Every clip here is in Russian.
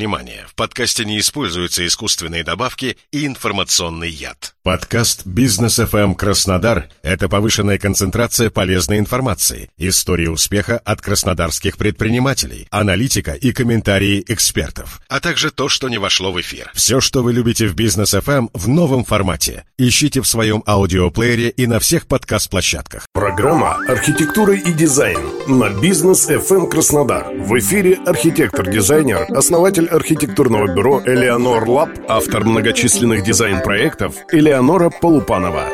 внимание, в подкасте не используются искусственные добавки и информационный яд. Подкаст «Бизнес FM Краснодар» — это повышенная концентрация полезной информации, истории успеха от краснодарских предпринимателей, аналитика и комментарии экспертов, а также то, что не вошло в эфир. Все, что вы любите в «Бизнес FM» в новом формате. Ищите в своем аудиоплеере и на всех подкаст-площадках. Программа «Архитектура и дизайн» на «Бизнес FM Краснодар». В эфире архитектор-дизайнер, основатель архитектурного бюро «Элеонор Лаб», автор многочисленных дизайн-проектов Элеонор Элеонора Полупанова.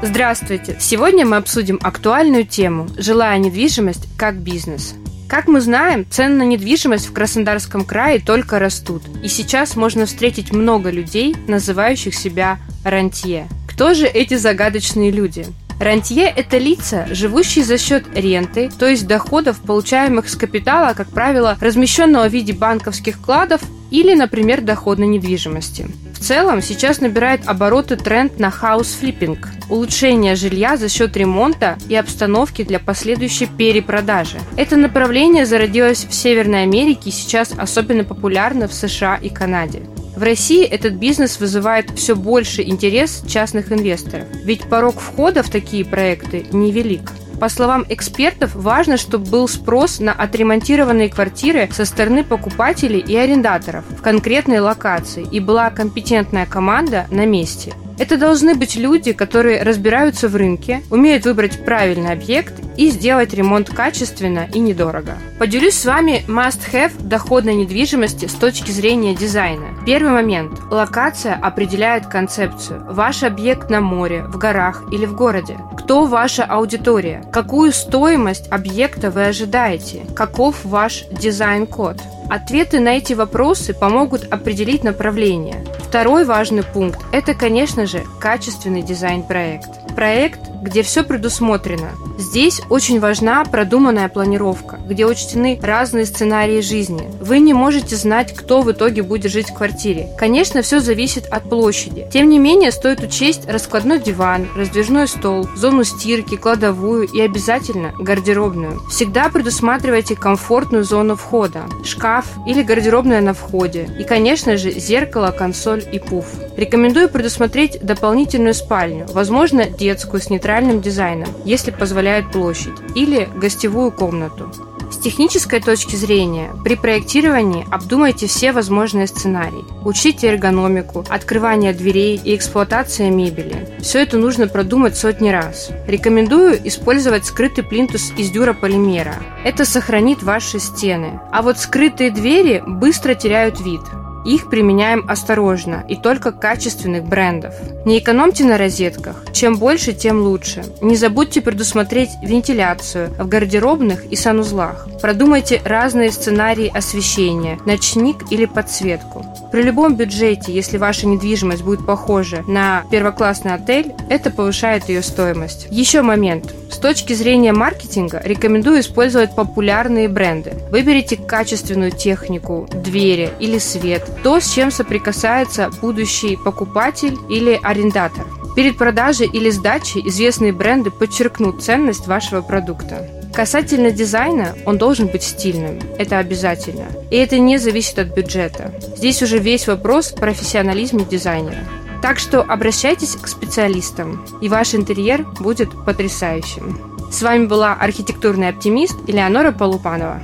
Здравствуйте! Сегодня мы обсудим актуальную тему «Жилая недвижимость как бизнес». Как мы знаем, цены на недвижимость в Краснодарском крае только растут, и сейчас можно встретить много людей, называющих себя рантье. Кто же эти загадочные люди? Рантье – это лица, живущие за счет ренты, то есть доходов, получаемых с капитала, как правило, размещенного в виде банковских вкладов или, например, доходной недвижимости. В целом, сейчас набирает обороты тренд на house flipping – улучшение жилья за счет ремонта и обстановки для последующей перепродажи. Это направление зародилось в Северной Америке и сейчас особенно популярно в США и Канаде. В России этот бизнес вызывает все больший интерес частных инвесторов, ведь порог входа в такие проекты невелик. По словам экспертов, важно, чтобы был спрос на отремонтированные квартиры со стороны покупателей и арендаторов в конкретной локации и была компетентная команда на месте. Это должны быть люди, которые разбираются в рынке, умеют выбрать правильный объект и сделать ремонт качественно и недорого. Поделюсь с вами must-have доходной недвижимости с точки зрения дизайна. Первый момент. Локация определяет концепцию. Ваш объект на море, в горах или в городе. Кто ваша аудитория? Какую стоимость объекта вы ожидаете? Каков ваш дизайн-код? Ответы на эти вопросы помогут определить направление. Второй важный пункт – это, конечно же, качественный дизайн-проект. Проект, где все предусмотрено. Здесь очень важна продуманная планировка, где учтены разные сценарии жизни. Вы не можете знать, кто в итоге будет жить в квартире. Конечно, все зависит от площади. Тем не менее, стоит учесть раскладной диван, раздвижной стол, зону стирки, кладовую и обязательно гардеробную. Всегда предусматривайте комфортную зону входа, шкаф или гардеробная на входе. И, конечно же, зеркало, консоль и пуф. Рекомендую предусмотреть дополнительную спальню, возможно, детскую с нейтральным дизайном, если позволяет площадь, или гостевую комнату. С технической точки зрения, при проектировании обдумайте все возможные сценарии. Учите эргономику, открывание дверей и эксплуатация мебели. Все это нужно продумать сотни раз. Рекомендую использовать скрытый плинтус из дюрополимера. Это сохранит ваши стены. А вот скрытые двери быстро теряют вид. Их применяем осторожно и только качественных брендов. Не экономьте на розетках. Чем больше, тем лучше. Не забудьте предусмотреть вентиляцию в гардеробных и санузлах. Продумайте разные сценарии освещения, ночник или подсветку. При любом бюджете, если ваша недвижимость будет похожа на первоклассный отель, это повышает ее стоимость. Еще момент. Точки зрения маркетинга рекомендую использовать популярные бренды. Выберите качественную технику, двери или свет, то, с чем соприкасается будущий покупатель или арендатор. Перед продажей или сдачей известные бренды подчеркнут ценность вашего продукта. Касательно дизайна, он должен быть стильным. Это обязательно. И это не зависит от бюджета. Здесь уже весь вопрос в профессионализме дизайнера. Так что обращайтесь к специалистам, и ваш интерьер будет потрясающим. С вами была архитектурный оптимист Элеонора Полупанова.